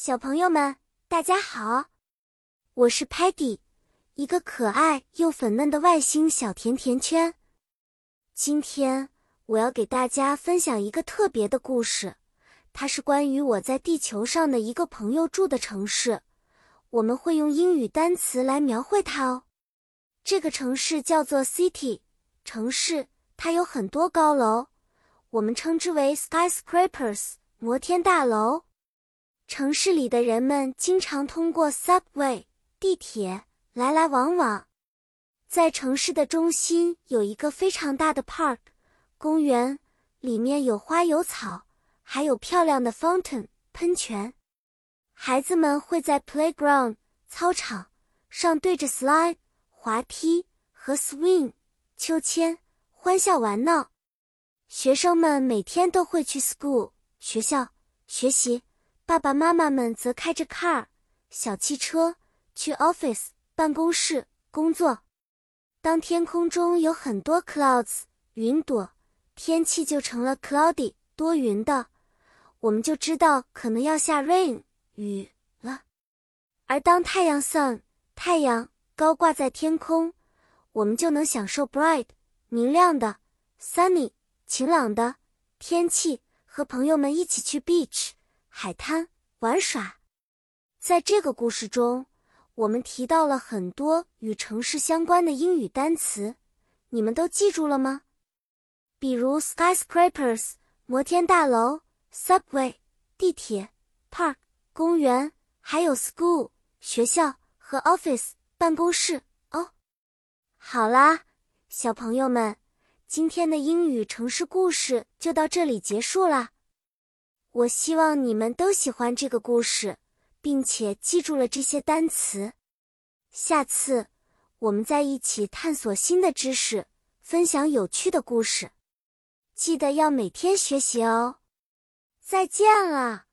小朋友们，大家好，我是 Patty，一个可爱又粉嫩的外星小甜甜圈。今天我要给大家分享一个特别的故事，它是关于我在地球上的一个朋友住的城市。我们会用英语单词来描绘它哦。这个城市叫做 City，城市它有很多高楼，我们称之为 skyscrapers，摩天大楼。城市里的人们经常通过 subway 地铁来来往往。在城市的中心有一个非常大的 park 公园，里面有花有草，还有漂亮的 fountain 喷泉。孩子们会在 playground 操场上对着 slide 滑梯和 swing 秋千欢笑玩闹。学生们每天都会去 school 学校学习。爸爸妈妈们则开着 car 小汽车去 office 办公室工作。当天空中有很多 clouds 云朵，天气就成了 cloudy 多云的，我们就知道可能要下 rain 雨了。而当太阳 sun 太阳高挂在天空，我们就能享受 bright 明亮的 sunny 晴朗的天气，和朋友们一起去 beach。海滩玩耍，在这个故事中，我们提到了很多与城市相关的英语单词，你们都记住了吗？比如 skyscrapers 摩天大楼，subway 地铁，park 公园，还有 school 学校和 office 办公室哦。好啦，小朋友们，今天的英语城市故事就到这里结束啦。我希望你们都喜欢这个故事，并且记住了这些单词。下次我们再一起探索新的知识，分享有趣的故事。记得要每天学习哦。再见了。